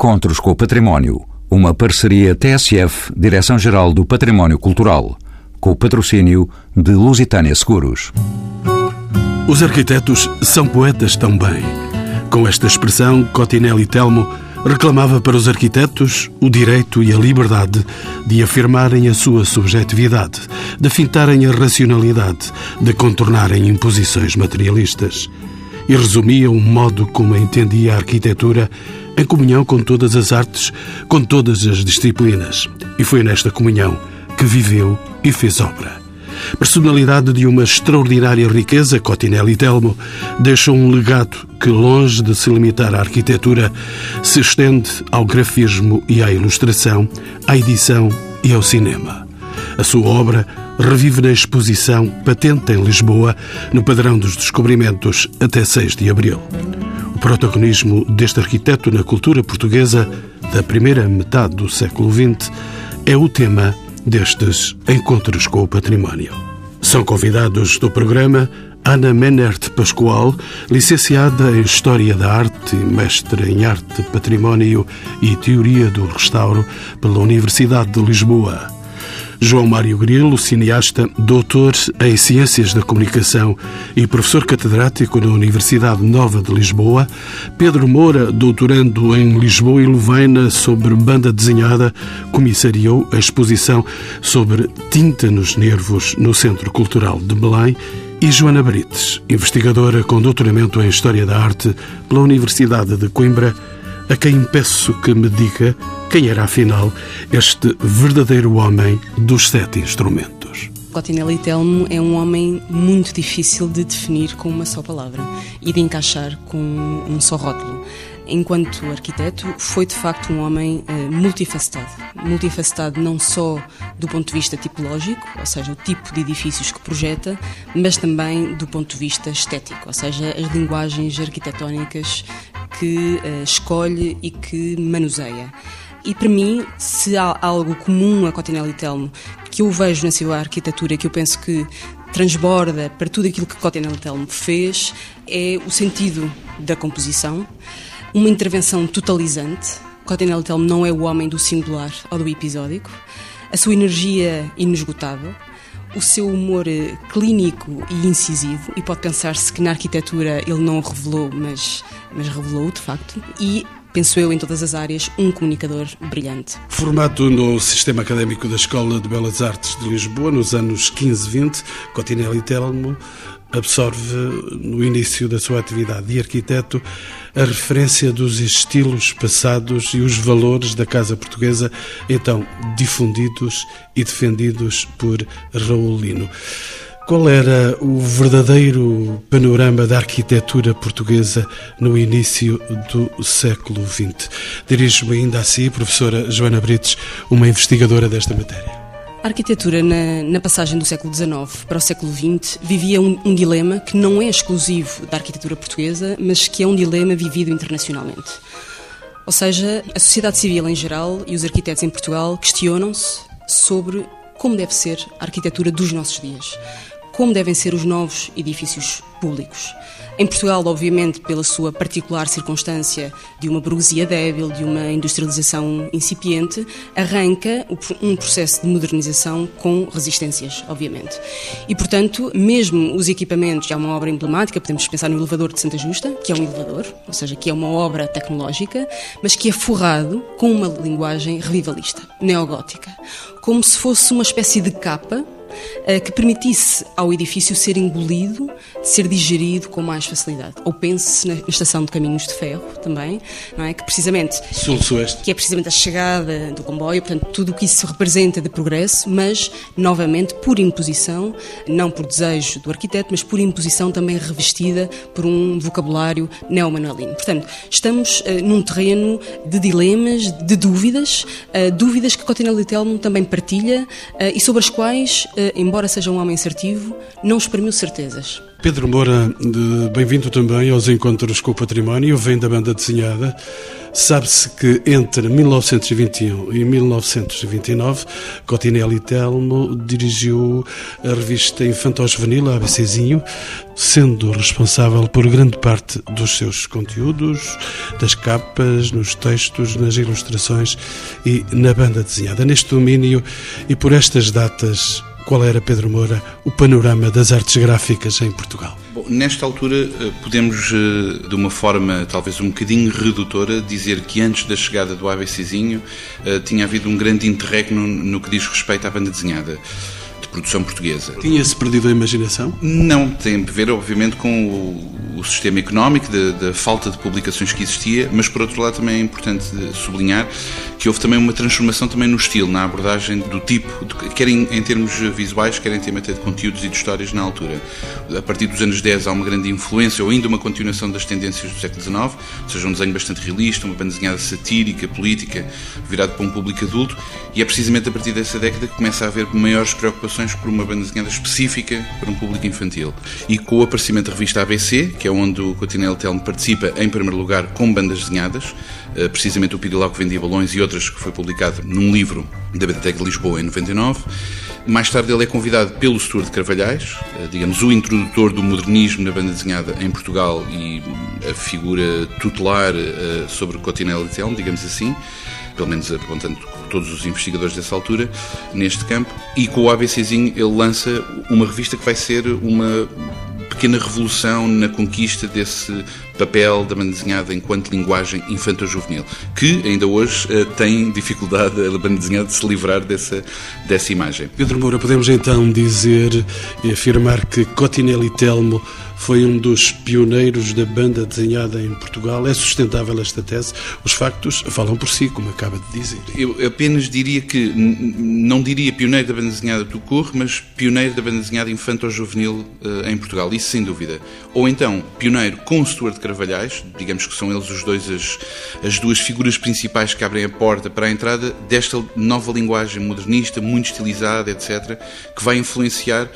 Encontros com o Património, uma parceria TSF, Direção-Geral do Património Cultural, com o patrocínio de Lusitânia Seguros. Os arquitetos são poetas também. Com esta expressão, Cotinelli Telmo reclamava para os arquitetos o direito e a liberdade de afirmarem a sua subjetividade, de fintarem a racionalidade, de contornarem imposições materialistas. E resumia o modo como entendia a arquitetura em comunhão com todas as artes, com todas as disciplinas. E foi nesta comunhão que viveu e fez obra. Personalidade de uma extraordinária riqueza, Cotinelli Telmo deixou um legado que, longe de se limitar à arquitetura, se estende ao grafismo e à ilustração, à edição e ao cinema. A sua obra revive na exposição patente em Lisboa, no padrão dos descobrimentos, até 6 de abril protagonismo deste arquiteto na cultura portuguesa da primeira metade do século XX é o tema destes Encontros com o Património. São convidados do programa Ana Menert Pascoal, licenciada em História da Arte mestre em Arte, Património e Teoria do Restauro pela Universidade de Lisboa. João Mário Grilo, cineasta, doutor em Ciências da Comunicação e professor catedrático na Universidade Nova de Lisboa. Pedro Moura, doutorando em Lisboa e Louvaina sobre banda desenhada, comissariou a exposição sobre tinta nos nervos no Centro Cultural de Belém e Joana Brites, investigadora com doutoramento em História da Arte pela Universidade de Coimbra, a quem peço que me diga quem era afinal este verdadeiro homem dos sete instrumentos. Cotinelli Telmo é um homem muito difícil de definir com uma só palavra e de encaixar com um só rótulo. Enquanto arquiteto, foi de facto um homem eh, multifacetado. Multifacetado não só do ponto de vista tipológico, ou seja, o tipo de edifícios que projeta, mas também do ponto de vista estético, ou seja, as linguagens arquitetónicas que uh, escolhe e que manuseia. E para mim, se há algo comum a Cotinelli Telmo que eu vejo na sua arquitetura, que eu penso que transborda para tudo aquilo que Cotinelli Telmo fez, é o sentido da composição, uma intervenção totalizante. Cotinelli Telmo não é o homem do singular ou do episódico, a sua energia inesgotável, o seu humor eh, clínico e incisivo, e pode pensar-se que na arquitetura ele não o revelou, mas, mas revelou de facto, e penso eu, em todas as áreas, um comunicador brilhante. Formado no Sistema Académico da Escola de Belas Artes de Lisboa nos anos 15-20, Cotinelli Telmo absorve no início da sua atividade de arquiteto a referência dos estilos passados e os valores da casa portuguesa, então difundidos e defendidos por Raul Lino. Qual era o verdadeiro panorama da arquitetura portuguesa no início do século XX? Dirijo-me ainda a si, professora Joana Brites, uma investigadora desta matéria. A arquitetura, na, na, passagem do século XIX para o século XX, vivia um, um, dilema que não é exclusivo da arquitetura portuguesa, mas que é um dilema vivido internacionalmente. Ou seja, a sociedade civil em geral e os arquitetos em Portugal questionam-se sobre como deve ser a arquitetura dos nossos dias como devem ser os novos edifícios públicos. Em Portugal, obviamente, pela sua particular circunstância de uma burguesia débil, de uma industrialização incipiente, arranca um processo de modernização com resistências, obviamente. E, portanto, mesmo os equipamentos, há uma obra emblemática, podemos pensar no elevador de Santa Justa, que é um elevador, ou seja, que é uma obra tecnológica, mas que é forrado com uma linguagem revivalista, neogótica, como se fosse uma espécie de capa que permitisse ao edifício ser engolido, ser digerido com mais facilidade. Ou pense-se na estação de caminhos de ferro também, não é? Que precisamente Sul-Sueste. Que é precisamente a chegada do comboio, portanto, tudo o que isso representa de progresso, mas novamente por imposição, não por desejo do arquiteto, mas por imposição também revestida por um vocabulário neomanuelino. Portanto, estamos uh, num terreno de dilemas, de dúvidas, uh, dúvidas que Cotinelli Telmo também partilha uh, e sobre as quais embora seja um homem assertivo, não exprimiu certezas. Pedro Moura, bem-vindo também aos Encontros com o Património, vem da banda desenhada. Sabe-se que entre 1921 e 1929, Cotinelli Telmo dirigiu a revista Infanto-Juvenil, ABCzinho, sendo responsável por grande parte dos seus conteúdos, das capas, nos textos, nas ilustrações e na banda desenhada. Neste domínio e por estas datas qual era, Pedro Moura, o panorama das artes gráficas em Portugal? Bom, nesta altura, eh, podemos, eh, de uma forma talvez um bocadinho redutora, dizer que antes da chegada do ABCzinho eh, tinha havido um grande interregno no que diz respeito à banda desenhada produção portuguesa. Tinha-se perdido a imaginação? Não, tem a ver, obviamente, com o, o sistema económico, da, falta de publicações que existia, mas por outro lado também é importante sublinhar que houve também uma transformação também no estilo, na abordagem do tipo, de, quer em, em, termos visuais, quer em termos de conteúdos e de histórias na altura. A partir dos anos 10 há uma grande influência, ou ainda uma continuação das tendências do século XIX, ou seja, um desenho bastante realista, uma banda desenhada satírica, política, virado para um público adulto, e é precisamente a partir dessa década que começa a haver maiores preocupações por uma banda desenhada específica para um público infantil. E com o aparecimento da revista ABC, que é onde o Cotinel Telmo participa em primeiro lugar com bandas desenhadas, precisamente o Pirilau que vendia balões e outras que foi publicado num livro da Biblioteca de Lisboa em 99. Mais tarde ele é convidado pelo Stuart de Carvalhais, eh, digamos o introdutor do modernismo na banda desenhada em Portugal e a figura tutelar eh, sobre Cotinel Telmo, digamos assim pelo menos apontando todos os investigadores dessa altura, neste campo. E com o ABCzinho ele lança uma revista que vai ser uma pequena revolução na conquista desse papel da banda desenhada enquanto linguagem infanto-juvenil, que ainda hoje uh, tem dificuldade a banda desenhada de se livrar dessa, dessa imagem. Pedro Moura, podemos então dizer e afirmar que Cotinelli Telmo foi um dos pioneiros da banda desenhada em Portugal. É sustentável esta tese? Os factos falam por si, como acaba de dizer. Eu apenas diria que, não diria pioneiro da banda desenhada do Corre, mas pioneiro da banda desenhada infanto-juvenil uh, em Portugal, isso sem dúvida. Ou então, pioneiro com Stuart Carvalhais, digamos que são eles os dois as, as duas figuras principais que abrem a porta para a entrada desta nova linguagem modernista, muito estilizada, etc., que vai influenciar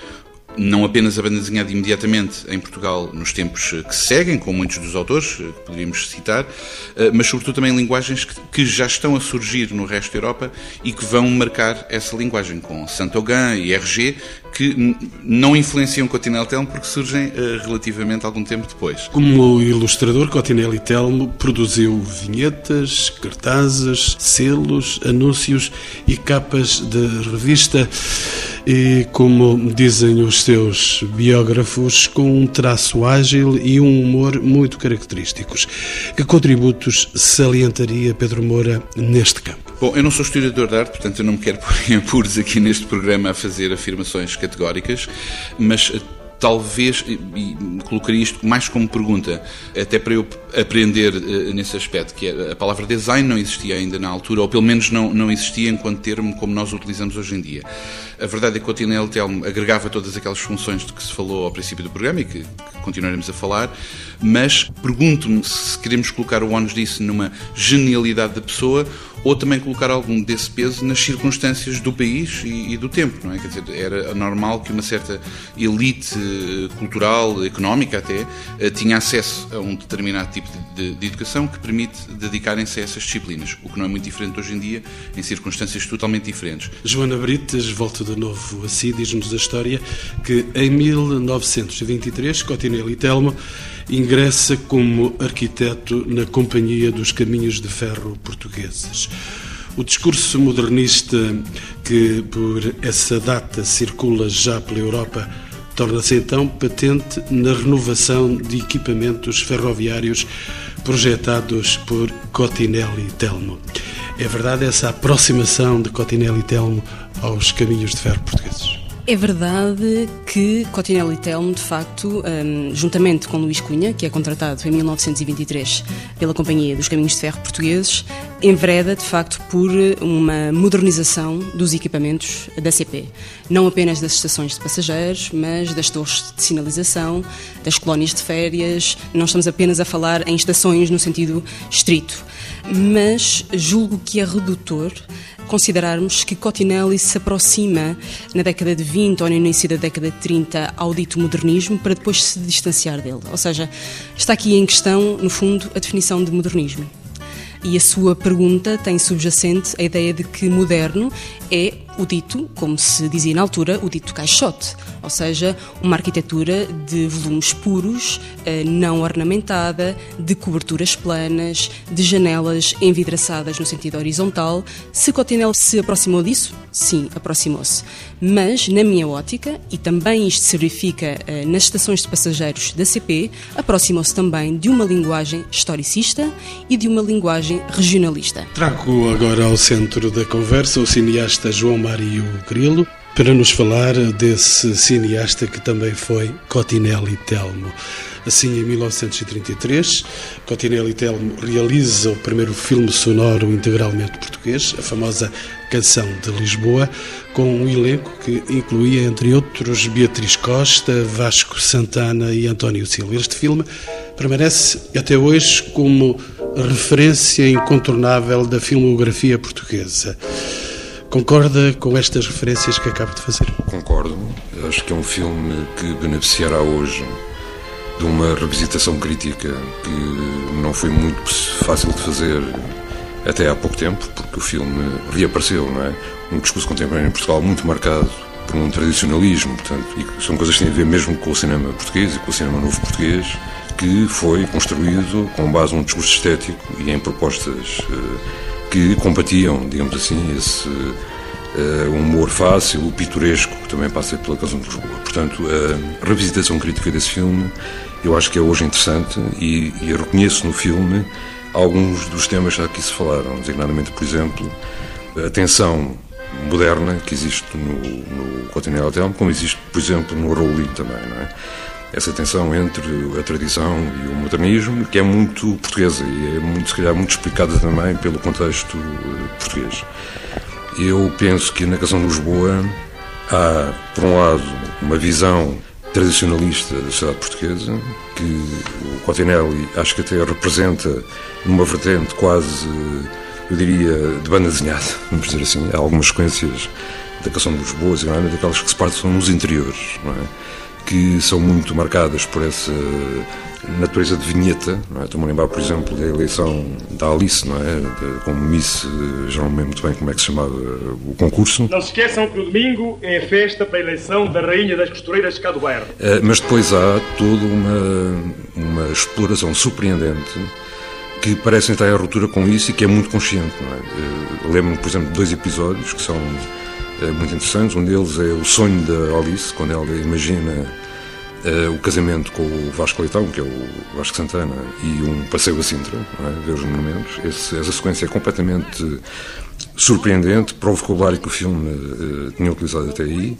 não apenas a banda desenhada imediatamente em Portugal nos tempos eh, que se seguem, com muitos dos autores eh, que poderíamos citar, eh, mas sobretudo também linguagens que já estão a surgir no resto da Europa e que vão marcar essa linguagem, com Saint-Auguin e RG, que não influenciam Cotinelli Telmo porque surgem relativamente algum tempo depois. Como ilustrador, Cotinelli Telmo produziu vinhetas, cartazes, selos, anúncios e capas de revista e, como dizem os seus biógrafos, com um traço ágil e um humor muito característicos. Que contributos salientaria Pedro Moura neste campo? Bom, eu não sou historiador de arte, portanto eu não me quero pôr em apuros aqui neste programa a fazer afirmações categóricas, mas talvez, e colocaria isto mais como pergunta, até para eu aprender uh, nesse aspecto, que é, a palavra design não existia ainda na altura, ou pelo menos não, não existia enquanto termo como nós utilizamos hoje em dia. A verdade é que o Tinel Telmo agregava todas aquelas funções de que se falou ao princípio do programa e que, que continuaremos a falar, mas pergunto-me se queremos colocar o ónus disso numa genialidade da pessoa ou também colocar algum desse peso nas circunstâncias do país e, e, do tempo, não é? Quer dizer, era normal que uma certa elite eh, cultural, económica até, eh, tinha acesso a um determinado tipo de, de, de educação que permite dedicarem-se a essas disciplinas, o que não é muito diferente hoje em dia, em circunstâncias totalmente diferentes. Joana Brites, volta de novo a si, diz-nos a história que em 1923, Cotinelli Telmo ingressa como arquiteto na Companhia dos Caminhos de Ferro Portugueses. O discurso modernista que por essa data circula já pela Europa torna-se então patente na renovação de equipamentos ferroviários projetados por Cotinelli Telmo. É verdade essa aproximação de Cotinelli Telmo aos caminhos de ferro portugueses? É verdade que Cotinelli Telmo, de facto, um, juntamente com Luís Cunha, que é contratado em 1923 pela Companhia dos Caminhos de Ferro Portugueses, envereda, de facto, por uma modernização dos equipamentos da CP. Não apenas das estações de passageiros, mas das torres de sinalização, das colónias de férias. Não estamos apenas a falar em estações no sentido estrito. Mas julgo que é redutor considerarmos que Cotinelli se aproxima na década de 20 ou no início da década de 30 ao dito modernismo para depois se distanciar dele. Ou seja, está aqui em questão, no fundo, a definição de modernismo. E a sua pergunta tem subjacente a ideia de que moderno é o dito, como se dizia na altura, o dito caixote, ou seja, uma arquitetura de volumes puros, eh, não ornamentada, de coberturas planas, de janelas envidraçadas no sentido horizontal. Se Cotinel se aproximou disso, sim, aproximou-se. Mas, na minha ótica, e também isto se verifica eh, nas estações de passageiros da CP, aproximou-se também de uma linguagem historicista e de uma linguagem regionalista. Trago agora ao centro da conversa o cineasta João Mário Grilo para nos falar desse cineasta que também foi Cotinelli Telmo. Assim, em 1933, Cotinelli Telmo realiza o primeiro filme sonoro integralmente português, a famosa Canção de Lisboa, com um elenco que incluía, entre outros, Beatriz Costa, Vasco Santana e António Silva. Este filme permanece até hoje como referência incontornável da filmografia portuguesa. Concorda com estas referências que acabo de fazer? Concordo. Acho que é um filme que beneficiará hoje de uma revisitação crítica que não foi muito fácil de fazer até há pouco tempo, porque o filme reapareceu, não é? Um discurso contemporâneo em Portugal muito marcado por um tradicionalismo, portanto, e são coisas que têm a ver mesmo com o cinema português e com o cinema novo português, que foi construído com base num discurso estético e em propostas uh, que combatiam, digamos assim, esse uh, humor fácil, o pitoresco, que também passa pela Canção de Lisboa. Portanto, a revisitação crítica desse filme eu acho que é hoje interessante e, e reconheço no filme alguns dos temas já aqui se falaram, designadamente, por exemplo, a tensão moderna que existe no, no Continental Hotel, como existe, por exemplo, no Rowling também, não é? Essa tensão entre a tradição e o modernismo, que é muito portuguesa e é muito, se calhar, muito explicada também pelo contexto eh, português. Eu penso que na Canção de Lisboa há, por um lado, uma visão tradicionalista da sociedade portuguesa, que o Cotinelli acho que até representa numa vertente quase, eu diria, de banda desenhada, vamos dizer assim. Há algumas sequências da Canção de Lisboa, seguramente aquelas que se passam nos interiores, não é? Que são muito marcadas por essa natureza de vinheta. Não é? Estou-me a lembrar, por exemplo, da eleição da Alice, não é? De, como Miss, já não me lembro muito bem como é que se chamava o concurso. Não se esqueçam que no domingo é a festa para a eleição da Rainha das Costureiras de Cado Bairro. Uh, mas depois há toda uma, uma exploração surpreendente que parece estar em ruptura com isso e que é muito consciente. Não é? Uh, Lembro-me, por exemplo, de dois episódios que são muito interessantes. Um deles é o sonho da Alice, quando ela imagina Uh, o casamento com o Vasco Leitão, que é o Vasco Santana, e um passeio a Sintra, é? ver os monumentos. Esse, essa sequência é completamente surpreendente para o vocabulário que o filme uh, tinha utilizado até aí.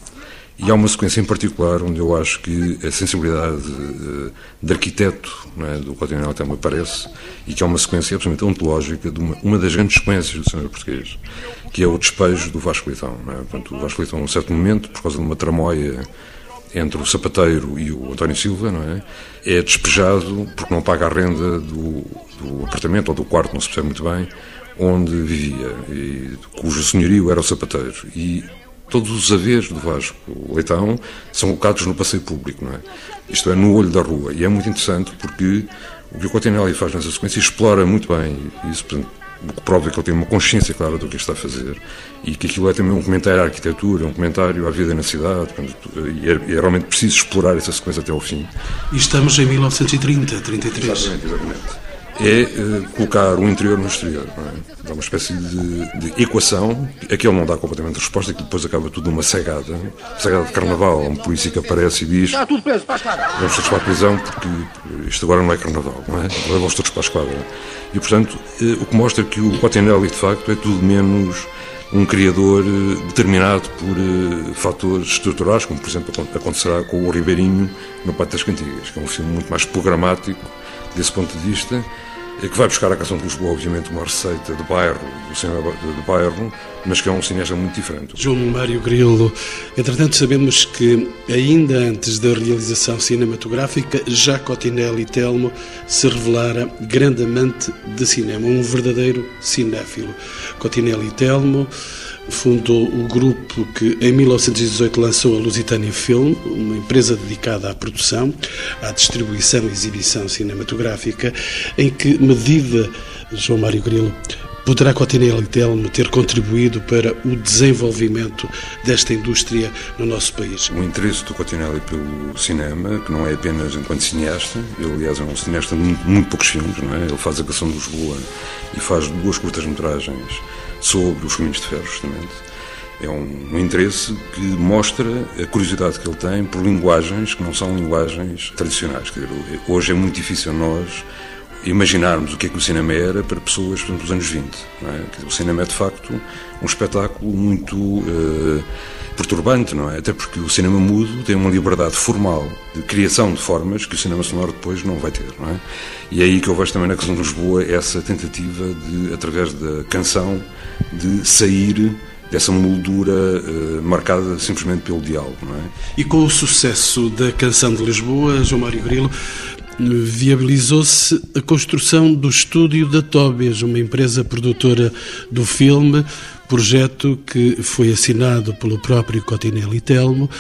E há uma sequência em particular onde eu acho que a sensibilidade uh, de arquiteto é? do Coutinho até me aparece e que é uma sequência absolutamente ontológica de uma, uma das grandes sequências do cinema português, que é o despejo do Vasco Leitão. É? Portanto, o Vasco Leitão, a um certo momento, por causa de uma tramóia entre o sapateiro e o António Silva, é? É despejado porque não paga a renda do, do apartamento ou do quarto, não se percebe muito bem, onde vivia, e, cujo senhorio era o sapateiro. E todos os haveres do Vasco Leitão são colocados no passeio público, não é? Isto é, no olho da rua. E é muito interessante porque o que o Cotinelli faz nessa sequência explora muito bem isso, portanto, o que prova que ele tem uma consciência clara do que está a fazer e que aquilo é também um comentário à arquitetura, um comentário à vida na cidade, e é, é realmente preciso explorar essa sequência até ao fim. E estamos em 1930, 33. Exatamente, exatamente. É uh, colocar o interior no exterior, não é? Dá uma espécie de, de equação, aqui ele não dá completamente resposta, que depois acaba tudo numa cegada, cegada de carnaval, um polícia que aparece e diz: Está tudo preso, para a esquadra. Vamos todos para a prisão porque isto agora não é carnaval, não é? Vamos todos para a esquadra. E portanto, uh, o que mostra que o Cotinelli de facto é tudo menos um criador eh, determinado por uh, fatores estruturais, como por exemplo acontecerá com o Ribeirinho no Pátio das Cantigas, que é um filme muito mais programático desse ponto de vista que vai buscar à Canção de Lisboa, obviamente, uma receita de bairro, do cinema de bairro, mas que é um cineasta muito diferente. João Mário Grilo, entretanto sabemos que ainda antes da realização cinematográfica, já Cotinelli Telmo se revelara grande amante de cinema, um verdadeiro cinéfilo. Cotinelli Telmo fundou o grupo que em 1918 lançou a Lusitânia Film, uma empresa dedicada à produção, à distribuição e exibição cinematográfica, em que medida, João Mário Grilo, poderá Cotinelli Telmo ter contribuído para o desenvolvimento desta indústria no nosso país? O interesse do Cotinelli pelo cinema, que não é apenas enquanto cineasta, ele aliás é um cineasta de muito, muito poucos filmes, não é? Ele faz a Canção de Lisboa e faz duas curtas-metragens sobre os caminhos de ferro, justamente. É um, um, interesse que mostra a curiosidade que ele tem por linguagens que não são linguagens tradicionais. Dizer, hoje é muito difícil nós imaginarmos o que é que o cinema era para pessoas exemplo, dos anos 20. É? o cinema é, de facto, um espetáculo muito uh, perturbante, não é? Até porque o cinema mudo tem uma liberdade formal de criação de formas que o cinema sonoro depois não vai ter, não é? E é aí que eu vejo também na questão de Lisboa essa tentativa de, através da canção, de sair dessa moldura uh, marcada simplesmente pelo diálogo. Não é? E com o sucesso da canção de Lisboa, João Mário Grilo, viabilizou-se a construção do estúdio da Tóbias, uma empresa produtora do filme, projeto que foi assinado pelo próprio Cotinelli Telmo.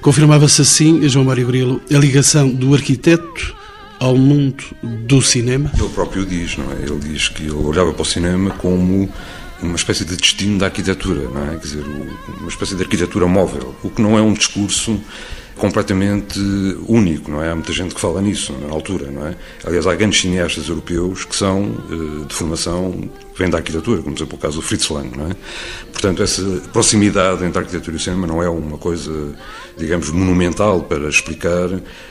Confirmava-se assim, João Mário Grilo, a ligação do arquiteto ao mundo do cinema? Ele próprio diz, não é? Ele diz que ele olhava para o cinema como uma espécie de destino da arquitetura, não é? Quer dizer, uma espécie de arquitetura móvel, o que não é um discurso completamente único, não é? Há muita gente que fala nisso na altura, não é? Aliás, há grandes cineastas europeus que são eh, de formação vem da arquitetura, como por exemplo o caso do Fritz Lang, não é? Portanto, essa proximidade entre a arquitetura e o cinema não é uma coisa, digamos, monumental para explicar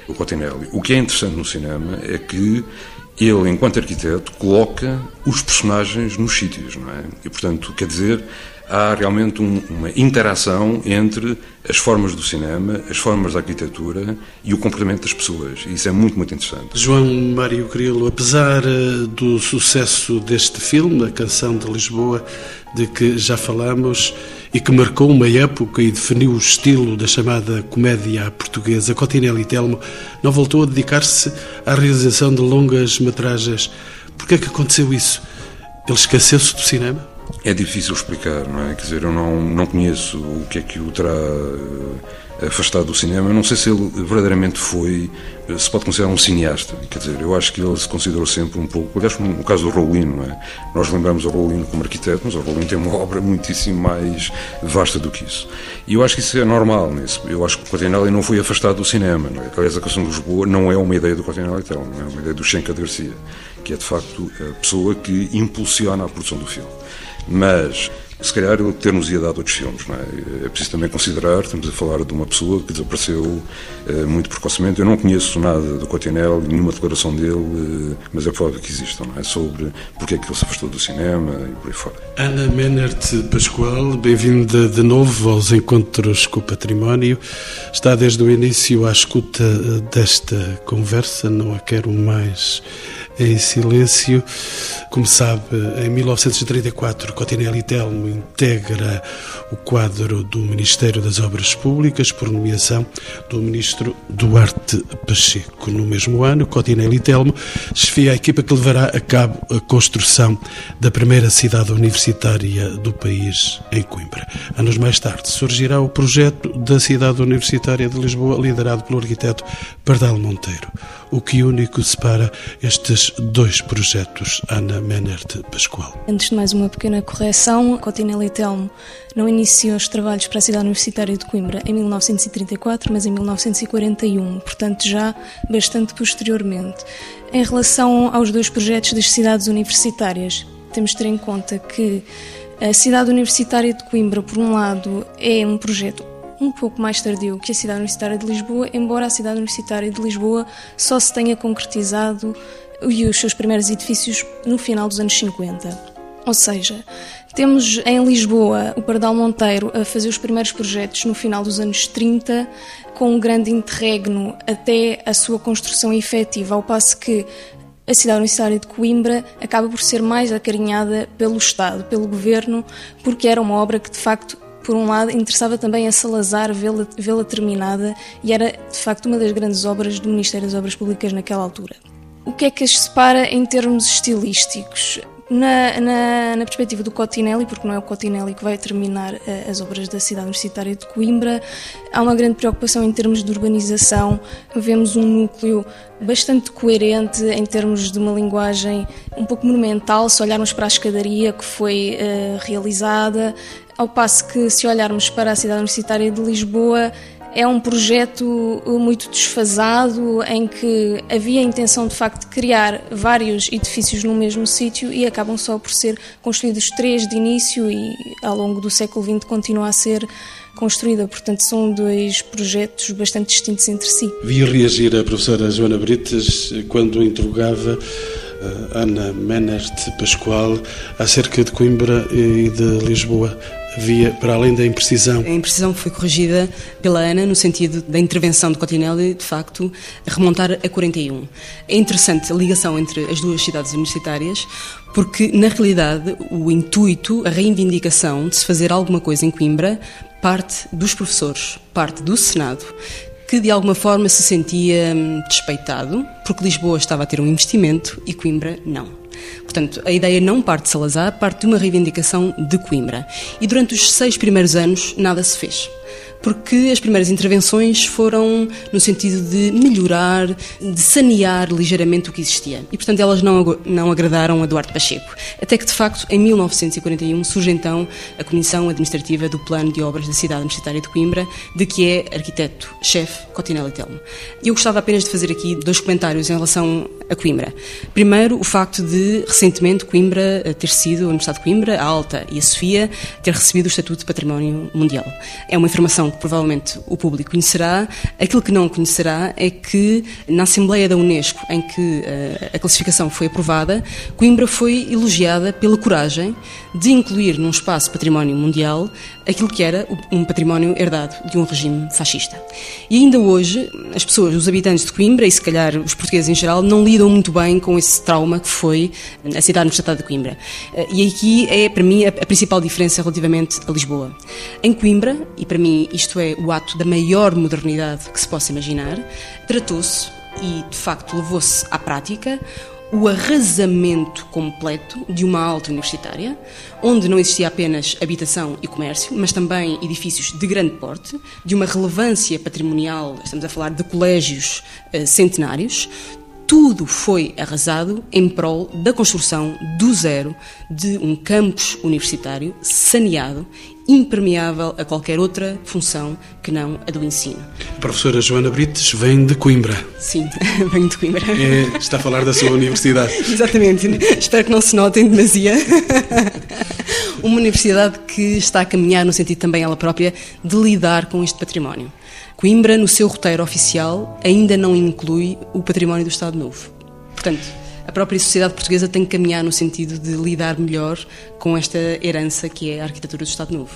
o Cotinelli. O que é interessante no cinema é que ele, enquanto arquiteto, coloca os personagens nos sítios, não é? E, portanto, quer dizer, há realmente um, uma interação entre as formas do cinema, as formas da arquitetura e o comportamento das pessoas. E isso é muito, muito interessante. João Mário Grilo, apesar eh, do sucesso deste filme, A Canção de Lisboa, de que já falamos e que marcou uma época e definiu o estilo da chamada comédia portuguesa, Cotinelli Telmo não voltou a dedicar-se à realização de longas metragens. Por que é que aconteceu isso? Ele esqueceu-se do cinema? É difícil explicar, não é? Quer dizer, eu não, não conheço o que é que o terá eh, afastado do cinema. Eu não sei se ele verdadeiramente foi, eh, se pode considerar um cineasta. Quer dizer, eu acho que ele se considerou sempre um pouco. Aliás, no caso do Rolino, não é? Nós lembramos o Rolino como arquiteto, mas o Rolino tem uma obra muitíssimo mais vasta do que isso. E eu acho que isso é normal. Nisso. Eu acho que o Cotinelli não foi afastado do cinema. Não é? Aliás, a Canção de Lisboa não é uma ideia do Cotinelli, então, não é uma ideia do Schenker Garcia, que é de facto a pessoa que impulsiona a produção do filme. Mas se calhar ele ter-nos ia dado outros filmes. Não é? é preciso também considerar, estamos a falar de uma pessoa que desapareceu eh, muito precocemente. Eu não conheço nada do Cotinel, nenhuma declaração dele, eh, mas é provável que existam, não é? sobre porque é que ele se afastou do cinema e por aí fora. Ana Menert Pascoal, bem-vinda de novo aos Encontros com o Património. Está desde o início à escuta eh, desta conversa, não a quero mais em silêncio. Como sabe, em 1934, Cotinelli Telmo integra o quadro do Ministério das Obras Públicas por nomeação do ministro Duarte Pacheco. No mesmo ano, Cotinelli Telmo chefia a equipa que levará a cabo a construção da primeira cidade universitária do país, em Coimbra. Anos mais tarde, surgirá o projeto da cidade universitária de Lisboa, liderado pelo arquiteto Pardal Monteiro. O que único separa estes dois projetos, Ana Menert Pascoal. Antes de mais uma pequena correção, Cotinelli Telmo não iniciou os trabalhos para a cidade universitária de Coimbra em 1934, mas em 1941, portanto já bastante posteriormente. Em relação aos dois projetos das cidades universitárias, temos de ter em conta que a cidade universitária de Coimbra, por um lado, é um projeto um pouco mais tardio que a cidade universitária de Lisboa, embora a cidade universitária de Lisboa só se tenha concretizado e os seus primeiros edifícios no final dos anos 50. Ou seja, temos em Lisboa o Pardal Monteiro a fazer os primeiros projetos no final dos anos 30, com um grande interregno até a sua construção efetiva, ao passo que a cidade universitária de Coimbra acaba por ser mais acarinhada pelo Estado, pelo governo, porque era uma obra que de facto por um lado, interessava também a Salazar vê-la vê terminada e era, de facto, uma das grandes obras do Ministério das Obras Públicas naquela altura. O que é que as separa em termos estilísticos? Na, na, na, perspectiva do Cotinelli, porque não é o Cotinelli que vai terminar uh, as obras da cidade universitária de Coimbra, há uma grande preocupação em termos de urbanização. Vemos um núcleo bastante coerente em termos de uma linguagem um pouco monumental, se olharmos para a escadaria que foi uh, realizada, ao passo que, se olharmos para a cidade universitária de Lisboa, é um projeto muito desfasado em que havia a intenção de facto de criar vários edifícios no mesmo sítio e acabam só por ser construídos três de início e ao longo do século XX continua a ser construída. Portanto, são dois projetos bastante distintos entre si. Vi reagir a professora Joana Brites quando interrogava eh, Ana Menert Pascoal acerca de Coimbra e de Lisboa havia, para além da imprecisão. A imprecisão foi corrigida pela Ana no sentido da intervenção de Cotinelli, de facto, remontar a 41. É interessante a ligação entre as duas cidades universitárias, porque, na realidade, o intuito, a reivindicação de se fazer alguma coisa em Coimbra parte dos professores, parte do Senado, que de alguma forma se sentia hum, despeitado, porque Lisboa estava a ter um investimento e Coimbra não. Portanto, a ideia não parte de Salazar, parte de uma reivindicação de Coimbra. E durante os seis primeiros anos nada se fez porque as primeiras intervenções foram no sentido de melhorar, de sanear ligeiramente o que existia. E, portanto, elas não, não agradaram a Duarte Pacheco. Até que, de facto, em 1941 surge então a Comissão Administrativa do Plano de Obras da Cidade Universitária de Coimbra, de que é arquiteto-chefe Cotinelli Telmo. Eu gostava apenas de fazer aqui dois comentários em relação a Coimbra. Primeiro, o facto de, recentemente, Coimbra eh, ter sido, a Universidade de Coimbra, a Alta e a Sofia, ter recebido o Estatuto de Património Mundial. É uma informação que provavelmente o público conhecerá. Aquilo que não conhecerá é que, na Assembleia da Unesco, em que uh, a classificação foi aprovada, Coimbra foi elogiada pela coragem de incluir num espaço património mundial aquilo que era um património herdado de um regime fascista. E ainda hoje, as pessoas, os habitantes de Coimbra, e se calhar os portugueses em geral, não lidam muito bem com esse trauma que foi a cidade universitária de Coimbra. Eh, e aqui é, para mim, a principal diferença relativamente a Lisboa. Em Coimbra, e para mim isto é o ato da maior modernidade que se possa imaginar, tratou-se e, de facto, levou-se à prática o arrasamento completo de uma alta universitária, onde não existia apenas habitação e comércio, mas também edifícios de grande porte, de uma relevância patrimonial, estamos a falar de colégios uh, centenários, tudo foi arrasado em prol da construção do zero de um campus universitário saneado impermeável a qualquer outra função que não a do ensino. A professora Joana Brites vem de Coimbra. Sim, venho de Coimbra. É, está a falar da sua universidade. Exatamente, espero que não se notem demasia. Uma universidade que está a caminhar no sentido também ela própria de lidar com este património. Coimbra, no seu roteiro oficial, ainda não inclui o património do Estado Novo. Portanto, a própria sociedade portuguesa tem que caminhar no sentido de lidar melhor com esta herança que é a arquitetura do Estado Novo.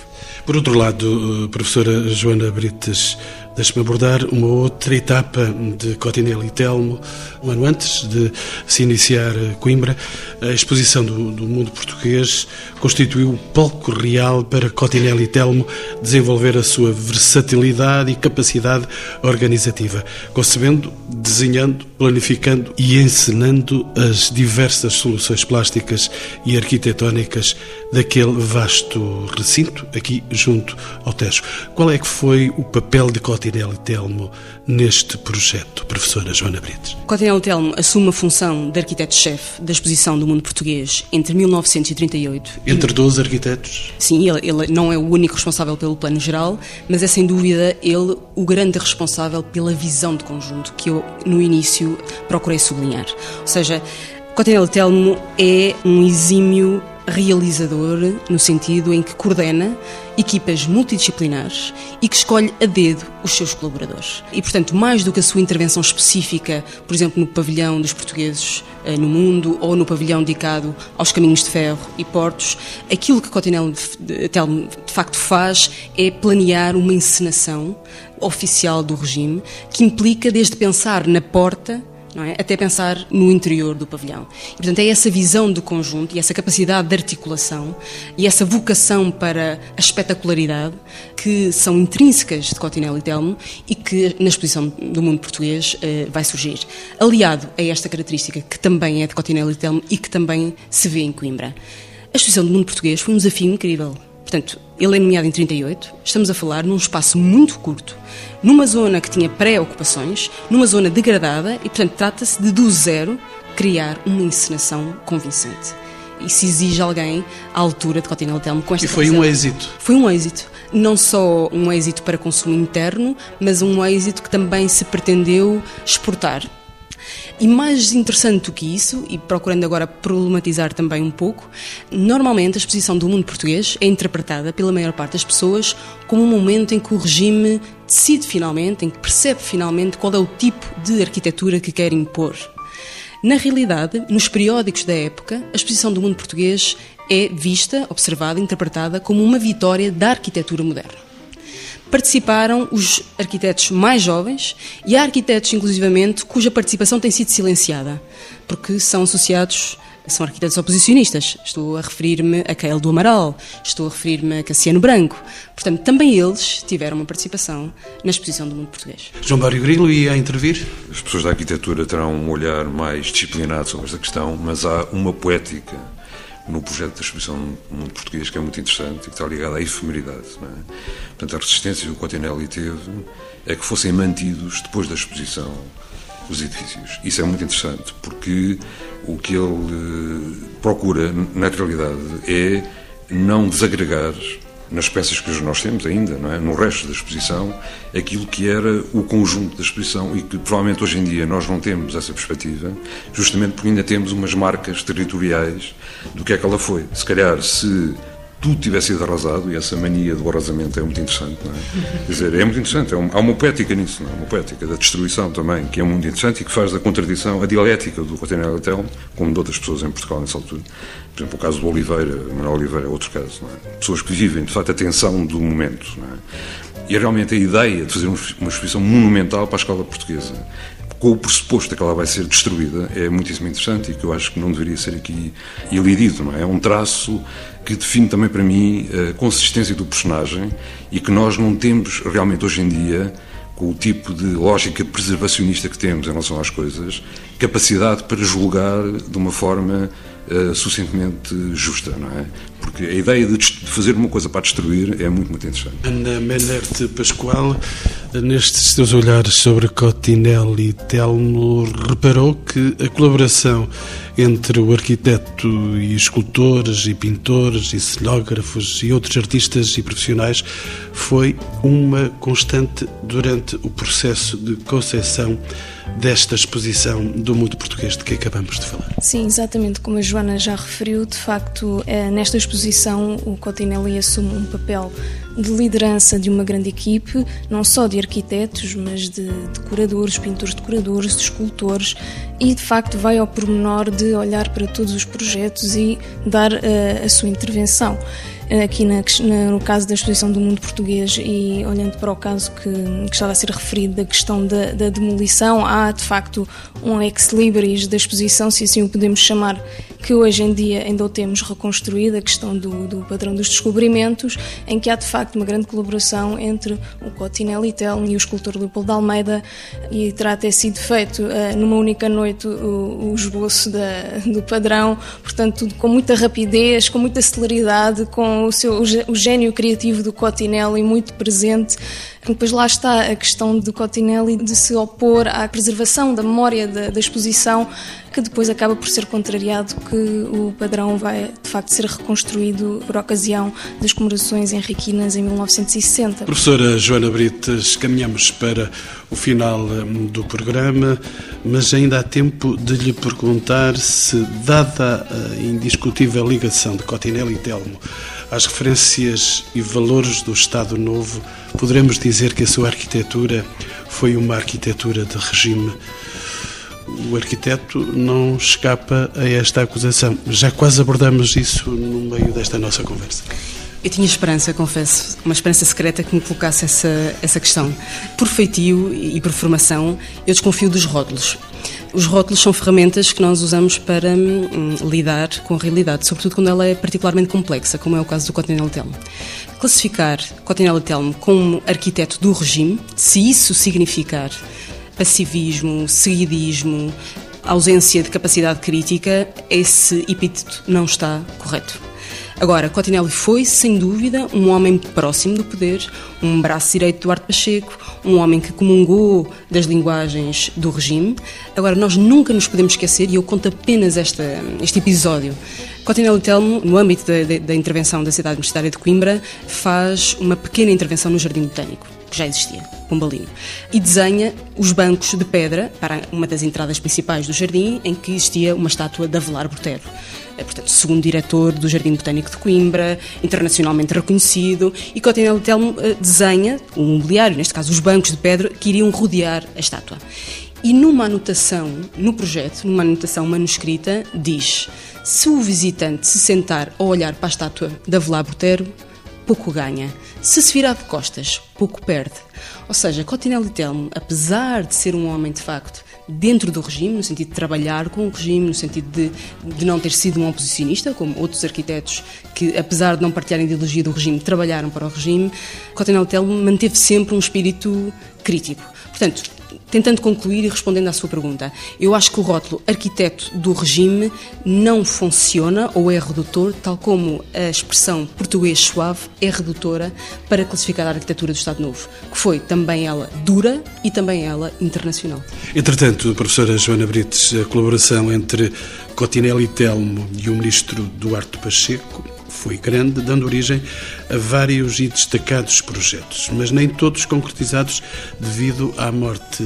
Por outro lado, eh, professora Joana Brites, deixe-me abordar uma outra etapa de Cotinelli e Telmo. Um ano antes de se iniciar Coimbra, a exposição do, do mundo português constituiu o palco real para Cotinelli e Telmo desenvolver a sua versatilidade e capacidade organizativa, concebendo, desenhando, planificando e encenando as diversas soluções plásticas e arquitetónicas daquele vasto recinto, aqui junto ao Tejo. Qual é que foi o papel de Cotinelli Telmo neste projeto, professora Joana Brites? Cotinelli Telmo assume a função de arquiteto-chefe da exposição do mundo português entre 1938... Entre 12 arquitetos? Sim, ele, ele não é o único responsável pelo plano geral, mas é sem dúvida ele o grande responsável pela visão de conjunto que eu, no início, procurei sublinhar. Ou seja, Cotinelli Telmo é um exímio realizador no sentido em que coordena equipas multidisciplinares e que escolhe a dedo os seus colaboradores. E, portanto, mais do que a sua intervenção específica, por exemplo, no pavilhão dos portugueses eh, no mundo ou no pavilhão dedicado aos caminhos de ferro e portos, aquilo que Cotinel de, de facto faz é planear uma encenação oficial do regime que implica desde pensar na porta é? até pensar no interior do pavilhão. E, portanto, é essa visão do conjunto e essa capacidade de articulação e essa vocação para a espetacularidade que são intrínsecas de Cotinelli e Telmo e que na exposição do mundo português eh, vai surgir. Aliado a esta característica que também é de Cotinelli e Telmo e que também se vê em Coimbra. A exposição do mundo português foi um desafio incrível. Portanto, ele é nomeado em 38, estamos a falar num espaço muito curto, numa zona que tinha pré-ocupações, numa zona degradada e, portanto, trata-se de, do zero, criar uma encenação convincente. Isso exige alguém à altura de Cotinel Telmo com esta E foi um êxito. Foi um êxito. Não só um êxito para consumo interno, mas um êxito que também se pretendeu exportar. E mais interessante do que isso, e procurando agora problematizar também um pouco, normalmente a exposição do mundo português é interpretada pela maior parte das pessoas como um momento em que o regime decide finalmente, em que percebe finalmente qual é o tipo de arquitetura que quer impor. Na realidade, nos periódicos da época, a exposição do mundo português é vista, observada, interpretada como uma vitória da arquitetura moderna participaram os arquitetos mais jovens e há arquitetos, inclusivamente, cuja participação tem sido silenciada, porque são associados, são arquitetos oposicionistas. Estou a referir-me a Keil do Amaral, estou a referir-me a Cassiano Branco. Portanto, também eles tiveram uma participação na exposição do mundo português. João Mário Grilo ia intervir? As pessoas da arquitetura terão um olhar mais disciplinado sobre esta questão, mas há uma poética no projeto da exposição Mundo Português, que é muito interessante e que está ligado à efemeridade. É? Portanto, a resistência que o Cotinelli teve é que fossem mantidos, depois da exposição, os edifícios. Isso é muito interessante, porque o que ele eh, procura, na realidade, é não desagregar nas peças que nós temos ainda, não é? no resto da exposição, aquilo que era o conjunto da exposição e que provavelmente hoje em dia nós não temos essa perspectiva, justamente porque ainda temos umas marcas territoriais do que é que ela foi. Se calhar, se tudo tivesse sido arrasado, e essa mania do arrasamento é muito interessante, não é? Quer dizer, é muito interessante, é um, há uma poética nisso, não é? Uma poética da destruição também, que é muito interessante e que faz da contradição a dialética do Cotinel Telmo, como de outras pessoas em Portugal nessa altura. Por exemplo, o caso do Oliveira, Manuel Oliveira é outro caso, não é? Pessoas que vivem, de facto, a tensão do momento, não é? E realmente a ideia de fazer uma exposição monumental para a escola portuguesa com o pressuposto que ela vai ser destruída, é muitíssimo interessante e que eu acho que não deveria ser aqui elidido. Não é? é um traço que define também para mim a consistência do personagem e que nós não temos realmente hoje em dia, com o tipo de lógica preservacionista que temos em relação às coisas, capacidade para julgar de uma forma uh, suficientemente justa, não é? Porque a ideia de fazer uma coisa para destruir é muito, muito interessante. Ana Menerte Pascoal, nestes seus olhares sobre Cotinelli e Telmo, reparou que a colaboração entre o arquiteto e escultores e pintores e cenógrafos e outros artistas e profissionais foi uma constante durante o processo de concepção desta exposição do mundo português de que acabamos de falar. Sim, exatamente como a Joana já referiu, de facto, eh, nesta exposição o Cotinelli assume um papel de liderança de uma grande equipe, não só de arquitetos, mas de decoradores, pintores decoradores, de escultores, e de facto vai ao pormenor de olhar para todos os projetos e dar uh, a sua intervenção. Aqui na, na, no caso da exposição do mundo português e olhando para o caso que, que estava a ser referido da questão da, da, demolição, há de facto um ex-libris da exposição, se assim o podemos chamar, que hoje em dia ainda o temos reconstruído, a questão do, do padrão dos descobrimentos, em que há de facto uma grande colaboração entre o Cotinelli Telm e o escultor Leopoldo Almeida e terá até sido feito uh, numa única noite o, o esboço da, do padrão, portanto tudo com muita rapidez, com muita celeridade, com o, seu, o gênio criativo do Cotinelli muito presente. Depois lá está a questão do Cotinelli de se opor à preservação da memória da, da exposição, que depois acaba por ser contrariado que o padrão vai de facto ser reconstruído por ocasião das comemorações henriquinas em 1960. Professora Joana Brites, caminhamos para o final hum, do programa, mas ainda há tempo de lhe perguntar se, dada a indiscutível ligação de Cotinelli e Telmo às referências e valores do Estado Novo, poderemos dizer que a sua arquitetura foi uma arquitetura de regime. O arquiteto não escapa a esta acusação. Já quase abordamos isso no meio desta nossa conversa. Eu tinha esperança, confesso, uma esperança secreta que me colocasse essa, essa questão. Por feitio e por formação, eu desconfio dos rótulos. Os rótulos são ferramentas que nós usamos para hum, lidar com a realidade, sobretudo quando ela é particularmente complexa, como é o caso do Cotinelli Telmo. Classificar Cotinelli Telmo como arquiteto do regime, se isso significar passivismo, seguidismo, ausência de capacidade crítica, esse epíteto não está correto. Agora, Cotinelli foi, sem dúvida, um homem próximo do poder, um braço direito do Arte Pacheco, um homem que comungou das linguagens do regime. Agora, nós nunca nos podemos esquecer, e eu conto apenas esta, este episódio. Cotinelli Telmo, no âmbito da, da, da intervenção da cidade universitária de Coimbra, faz uma pequena intervenção no Jardim Botânico que já existia, Pombalino, e desenha os bancos de pedra para uma das entradas principais do jardim, em que existia uma estátua de Avelar Botero. É, portanto, segundo diretor do Jardim Botânico de Coimbra, internacionalmente reconhecido, e Cotinelli Telmo eh, desenha o mobiliário, neste caso os bancos de pedra, que iriam rodear a estátua. E numa anotação, no projeto, numa anotação manuscrita, diz: se o visitante se sentar a olhar para a estátua de Avelar Botero, pouco ganha. Se se virar de costas, pouco perde. Ou seja, Cotinelli Telmo, apesar de ser um homem de facto dentro do regime, no sentido de trabalhar com o regime, no sentido de, de não ter sido um oposicionista, como outros arquitetos que, apesar de não partilharem a ideologia do regime, trabalharam para o regime, Cotinelli Telmo manteve sempre um espírito crítico. Portanto, Tentando concluir e respondendo à sua pergunta, eu acho que o rótulo arquiteto do regime não funciona ou é redutor, tal como a expressão português suave é redutora para classificar a arquitetura do Estado Novo, que foi também ela dura e também ela internacional. Entretanto, professora Joana Brites, a colaboração entre Cotinelli Telmo e o ministro Duarte Pacheco foi grande, dando origem a vários e destacados projetos, mas nem todos concretizados devido à morte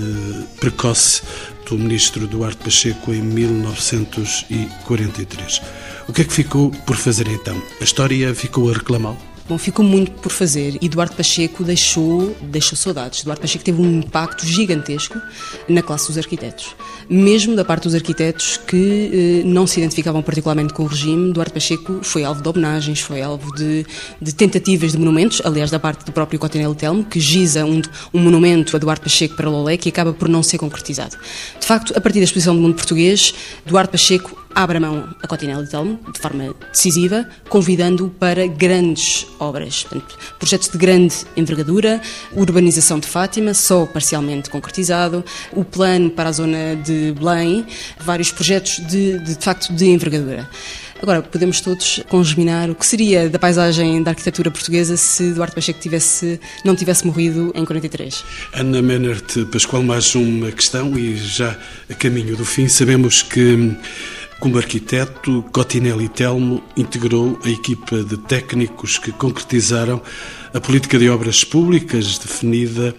precoce do ministro Duarte Pacheco em 1943. O que é que ficou por fazer então? A história ficou a reclamá-lo? Bom, ficou muito por fazer Eduardo Pacheco deixou, deixou saudades. Eduardo Pacheco teve um impacto gigantesco na classe dos arquitetos. Mesmo da parte dos arquitetos que eh, não se identificavam particularmente com o regime, Eduardo Pacheco foi alvo de homenagens, foi alvo de, de tentativas de monumentos, aliás, da parte do próprio Cotinelli Telmo, que giza um, um monumento a Eduardo Pacheco para Lolé, que acaba por não ser concretizado. De facto, a partir da exposição do mundo português, Eduardo Pacheco abre a mão a Cotinelli Telmo de forma decisiva, convidando-o para grandes obras, portanto, projetos de grande envergadura, urbanização de Fátima, só parcialmente concretizado, o plano para a zona de Belém, vários projetos de, de, de facto de envergadura. Agora, podemos todos congeminar o que seria da paisagem da arquitetura portuguesa se Duarte Pacheco tivesse, não tivesse morrido em 43. Ana Menert Pascoal, mais uma questão e já a caminho do fim. Sabemos que como arquiteto, Cotinelli Telmo integrou a equipa de técnicos que concretizaram a política de obras públicas definida,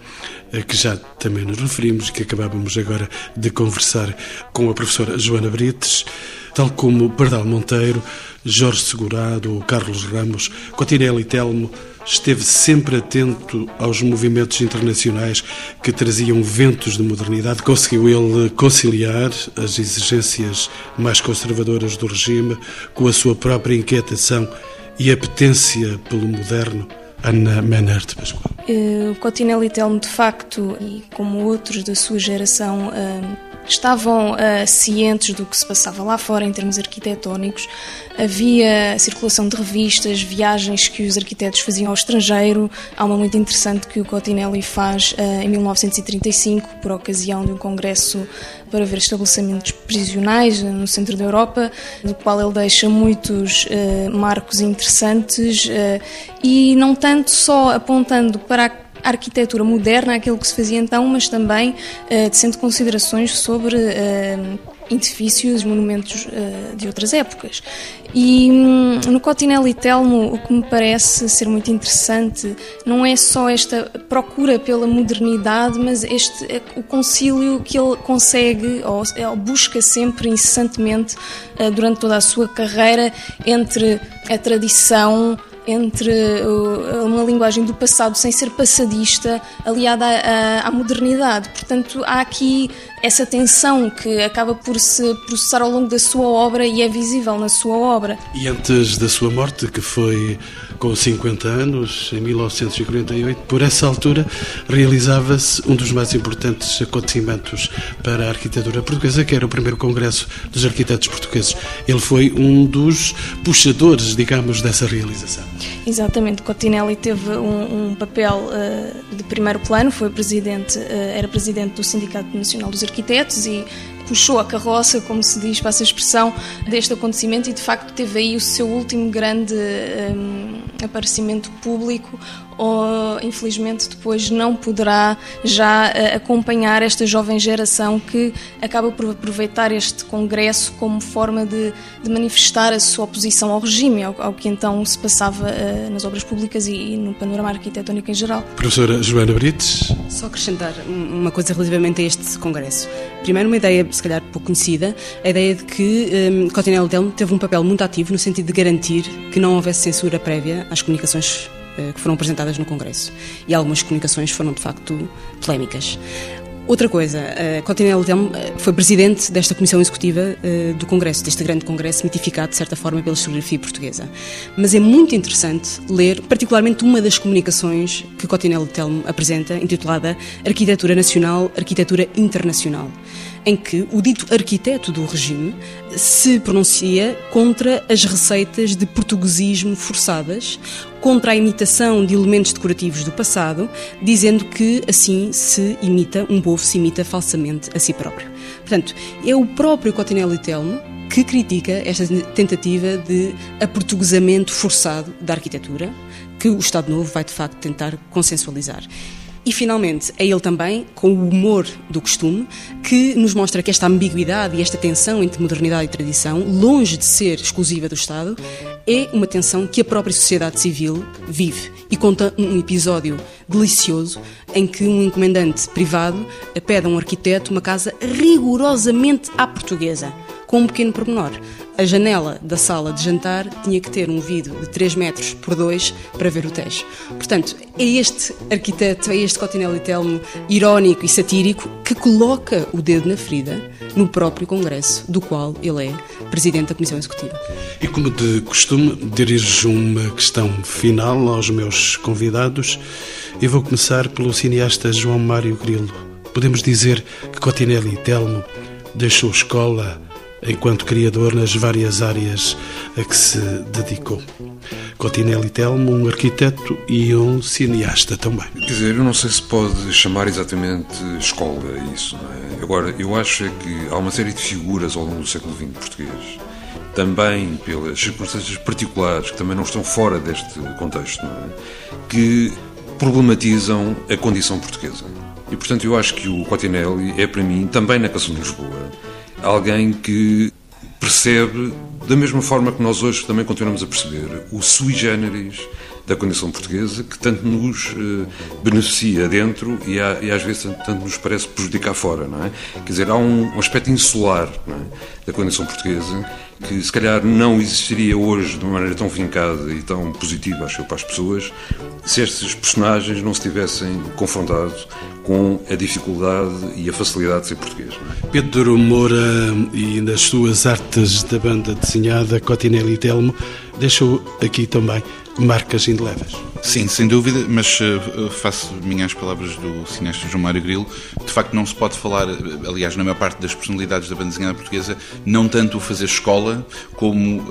a que já também nos referimos e que acabávamos agora de conversar com a professora Joana Brites, tal como Pardal Monteiro, Jorge Segurado ou Carlos Ramos, Cotinelli Telmo esteve sempre atento aos movimentos internacionais que traziam ventos de modernidade. Conseguiu ele conciliar as exigências mais conservadoras do regime com a sua própria inquietação e apetência pelo moderno. Ana Menert Pascoal. Uh, Cotinelli Telmo, de facto, e como outros da sua geração, uh, estavam uh, cientes do que se passava lá fora em termos arquitetónicos. Havia circulação de revistas, viagens que os arquitetos faziam ao estrangeiro. Há uma muito interessante que o Cotinelli faz uh, em 1935, por ocasião de um congresso para ver estabelecimentos prisionais no centro da Europa, do qual ele deixa muitos uh, marcos interessantes e não tanto só apontando para a arquitetura moderna, aquilo que se fazia então, mas também uh, tecendo considerações sobre uh, edifícios, monumentos uh, de outras épocas. E um, no Cotinelli Telmo, o que me parece ser muito interessante não é só esta procura pela modernidade, mas este o concílio que ele consegue ou, ou busca sempre incessantemente durante toda a sua carreira entre a tradição entre uma linguagem do passado sem ser passadista, aliada à, à, modernidade. Portanto, há aqui essa tensão que acaba por se processar ao longo da sua obra e é visível na sua obra. E antes da sua morte, que foi com 50 anos, em 1948, por essa altura realizava-se um dos mais importantes acontecimentos para a arquitetura portuguesa, que era o primeiro Congresso dos Arquitetos Portugueses. Ele foi um dos puxadores, digamos, dessa realização. Exatamente, Cotinelli teve um, um papel uh, de primeiro plano, foi presidente, uh, era presidente do Sindicato Nacional dos Arquitetos e puxou a carroça, como se diz, passa a expressão, deste acontecimento e de facto teve aí o seu último grande um, aparecimento público ou infelizmente depois não poderá já uh, acompanhar esta jovem geração que acaba por aproveitar este congresso como forma de, de manifestar a sua oposição ao regime, ao, ao que então se passava uh, nas obras públicas e, e, no panorama arquitetónico em geral. Professora Joana Brites. Só acrescentar uma coisa relativamente a este congresso. Primeiro, uma ideia, se calhar pouco conhecida, a ideia de que um, Cotinelli Telmo teve um papel muito ativo no sentido de garantir que não houvesse censura prévia às comunicações eh, que foram apresentadas no Congresso. E algumas comunicações foram, de facto, polémicas. Outra coisa, uh, Cotinelli Telmo uh, foi presidente desta comissão executiva do Congresso, deste grande Congresso mitificado, de certa forma, pela historiografia portuguesa. Mas é muito interessante ler, particularmente, uma das comunicações que Cotinelli Telmo apresenta, intitulada Arquitetura Nacional, Arquitetura Internacional em que o dito arquiteto do regime se pronuncia contra as receitas de portuguesismo forçadas, contra a imitação de elementos decorativos do passado, dizendo que assim se imita, um povo se imita falsamente a si próprio. Portanto, é o próprio Cotinelli Telmo que critica esta tentativa de aportuguesamento forçado da arquitetura, que o Estado Novo vai de facto tentar consensualizar. E finalmente, é ele também, com o humor do costume, que nos mostra que esta ambiguidade e esta tensão entre modernidade e tradição, longe de ser exclusiva do Estado, é uma tensão que a própria sociedade civil vive. E conta um episódio delicioso em que um encomendante privado pede a um arquiteto uma casa rigorosamente à portuguesa, com um pequeno pormenor a janela da sala de jantar tinha que ter um vidro de 3 metros por 2 para ver o Tejo. Portanto, é este arquiteto, é este Cotinelli Telmo irónico e satírico que coloca o dedo na ferida no próprio Congresso, do qual ele é presidente da Comissão Executiva. E como de costume, dirijo uma questão final aos meus convidados e vou começar pelo cineasta João Mário Grilo. Podemos dizer que Cotinelli Telmo deixou escola enquanto criador nas várias áreas a que se dedicou. Cotinelli Telmo, um arquiteto e um cineasta também. Quer dizer, eu não sei se pode chamar exatamente escola isso. É? Agora, eu acho é que há uma série de figuras ao longo do século XX português, também pelas circunstâncias particulares, que também não estão fora deste contexto, é? que problematizam a condição portuguesa. E, portanto, eu acho que o Cotinelli é, para mim, também na Canção de Lisboa, alguém que percebe, da mesma forma que nós hoje também continuamos a perceber, o sui generis da condição portuguesa, que tanto nos eh, beneficia dentro e, há, e, às vezes tanto nos parece prejudicar fora, não é? Quer dizer, há um, um aspecto insular é? da condição portuguesa que se calhar não existiria hoje de uma maneira tão vincada e tão positiva, acho eu, para as pessoas, se estes personagens não se tivessem confrontado com a dificuldade e a facilidade de ser português. É? Pedro Moura e nas suas artes da banda desenhada, Cotinelli Telmo, deixou aqui também marcas indeléveis. Sim, sem dúvida, mas uh, faço minhas palavras do cineasta João Mário Grilo. De facto, não se pode falar, eh, aliás, na maior parte das personalidades da banda desenhada portuguesa, não tanto o fazer escola, como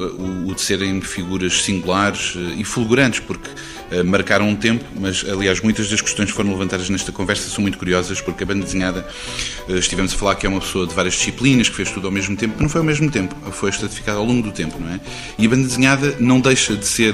o de serem figuras singulares e fulgurantes, porque marcaram um tempo, mas, aliás, muitas das questões que foram levantadas nesta conversa são muito curiosas, porque a banda desenhada, estivemos a falar que é uma pessoa de várias disciplinas, que fez tudo ao mesmo tempo, mas não foi ao mesmo tempo, foi estratificada ao longo do tempo, não é? E a banda desenhada não deixa de ser,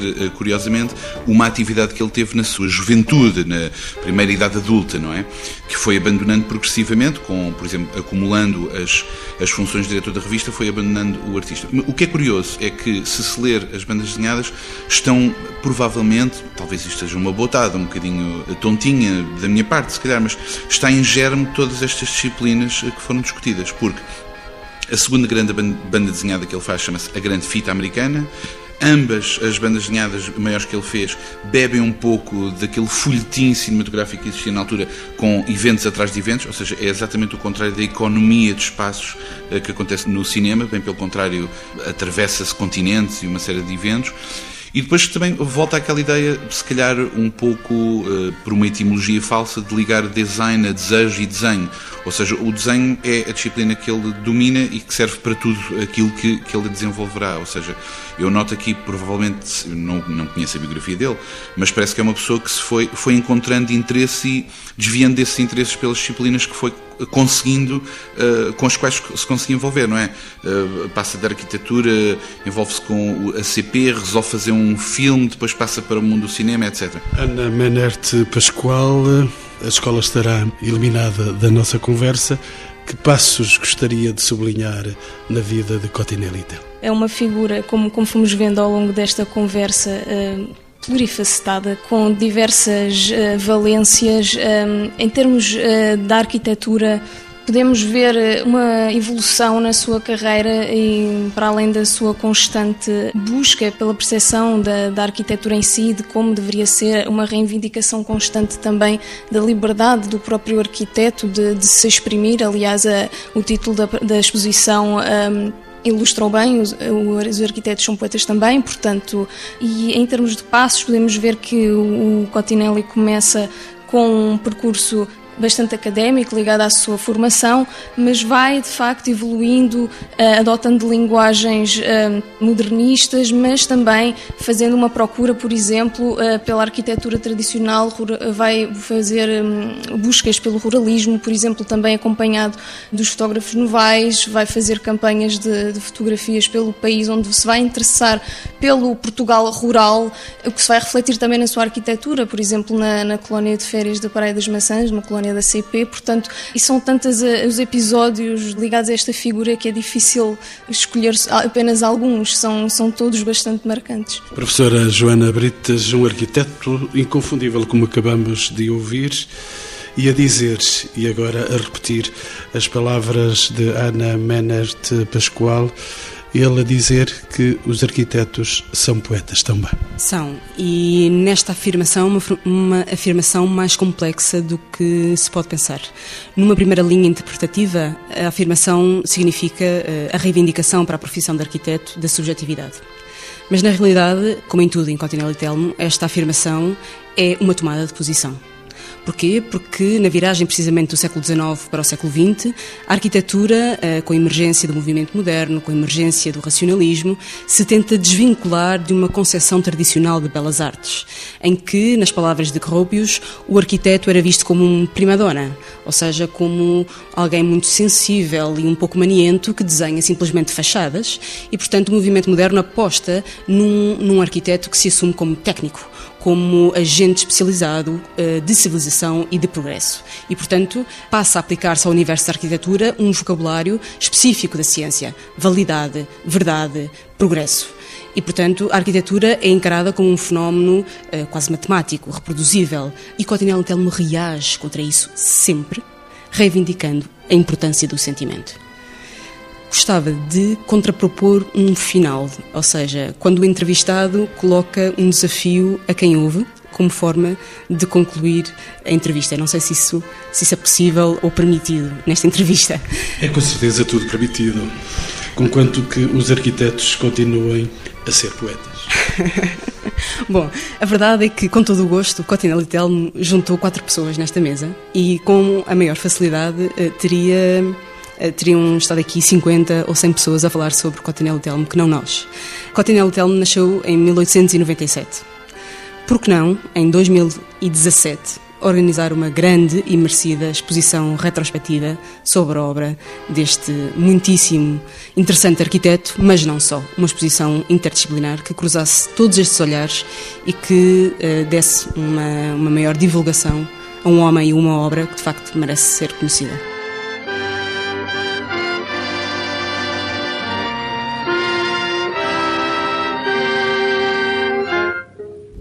curiosamente, uma atividade que ele teve na sua juventude, na primeira idade adulta, não é? Que foi abandonando progressivamente, com, por exemplo, acumulando as, as funções de diretor da revista, foi abandonando o artista. O que é curioso é que, se se ler as bandas desenhadas, estão provavelmente, talvez isto seja uma botada, um bocadinho tontinha da minha parte, se calhar, mas está em germe todas estas disciplinas que foram discutidas, porque a segunda grande banda desenhada que ele faz chama-se A Grande Fita Americana, ambas as bandas desenhadas maiores que ele fez bebem um pouco daquele folhetim cinematográfico que existia na altura, com eventos atrás de eventos, ou seja, é exatamente o contrário da economia de espaços eh, que acontece no cinema, bem pelo contrário, atravessa-se continentes e uma série de eventos. E depois também volta àquela ideia, se calhar um pouco uh, por uma etimologia falsa, de ligar design a desejo e desenho. Ou seja, o desenho é a disciplina que ele domina e que serve para tudo aquilo que, que ele desenvolverá. Ou seja, eu noto aqui, provavelmente, não, não conheço a biografia dele, mas parece que é uma pessoa que se foi, foi encontrando interesse e desviando desses interesses pelas disciplinas que foi conseguindo, uh, com as quais se conseguia envolver, não é? Uh, passa da arquitetura, envolve-se com a CP, resolve fazer um filme, depois passa para o mundo do cinema, etc. Ana Menerte Pascoal, a escola estará eliminada da nossa conversa. Que passos gostaria de sublinhar na vida de Cotinelli É uma figura, como, como fomos vendo ao longo desta conversa, uh plurifacetada, com diversas uh, valências. Um, em termos da arquitetura, podemos ver eh, uma evolução na sua carreira e para além da sua constante busca pela percepção da, da arquitetura em si, de como deveria ser, uma reivindicação constante também da liberdade do próprio arquiteto de, de se exprimir. Aliás, a, o título da, da exposição. Um, ilustrou bem, os, os, arquitetos são poetas também, portanto, e em termos de passos, podemos ver que o, o Cotinelli começa com um percurso bastante académico, ligado à sua formação, mas vai de facto evoluindo, uh, adotando linguagens uh, modernistas, mas também fazendo uma procura, por exemplo, uh, pela arquitetura tradicional, vai fazer um, buscas pelo ruralismo, por exemplo, também acompanhado dos fotógrafos novais, vai fazer campanhas de, de fotografias pelo país, onde se vai interessar pelo Portugal rural, o que se vai refletir também na sua arquitetura, por exemplo, na, na colónia de férias da Praia das Maçãs, uma colónia da CP, portanto, e são tantos eh, os episódios ligados a esta figura que é difícil escolher apenas alguns, são, são todos bastante marcantes. Professora Joana Brites, um arquiteto inconfundível, como acabamos de ouvir e a dizer, e agora a repetir, as palavras de Ana Menert Pascoal, ele a dizer que os arquitetos são poetas também. São, e nesta afirmação, uma, uma afirmação mais complexa do que se pode pensar. Numa primeira linha interpretativa, a afirmação significa eh, a reivindicação para a profissão de arquiteto da subjetividade. Mas na realidade, como em tudo em Continental e Telmo, esta afirmação é uma tomada de posição. Porquê? Porque na viragem precisamente do século XIX para o século XX, a arquitetura, eh, com a emergência do movimento moderno, com a emergência do racionalismo, se tenta desvincular de uma concepção tradicional de belas artes, em que, nas palavras de Gropius, o arquiteto era visto como um primadona, ou seja, como alguém muito sensível e um pouco maniento que desenha simplesmente fachadas, e portanto o movimento moderno aposta num, num arquiteto que se assume como técnico, como agente especializado uh, de civilização e de progresso. E, portanto, passa a aplicar-se ao universo da arquitetura um vocabulário específico da ciência: validade, verdade, progresso. E, portanto, a arquitetura é encarada como um fenómeno uh, quase matemático, reproduzível. E Cotinel Telmo reage contra isso sempre, reivindicando a importância do sentimento gostava de contrapropor um final, ou seja, quando o entrevistado coloca um desafio a quem ouve, como forma de concluir a entrevista. Não sei se isso, se isso é possível ou permitido nesta entrevista. É com certeza tudo permitido, conquanto que os arquitetos continuem a ser poetas. Bom, a verdade é que, com todo o gosto, Cotinelli Telmo juntou quatro pessoas nesta mesa e, com a maior facilidade, eh, teria teriam estado aqui 50 ou 100 pessoas a falar sobre Cotinello Telmo, que não nós. Cotinello Telmo nasceu em 1897. Por que não, em 2017, organizar uma grande e merecida exposição retrospectiva sobre a obra deste muitíssimo interessante arquiteto, mas não só. Uma exposição interdisciplinar que cruzasse todos estes olhares e que uh, desse uma, uma maior divulgação a um homem e uma obra que de facto merece ser conhecida.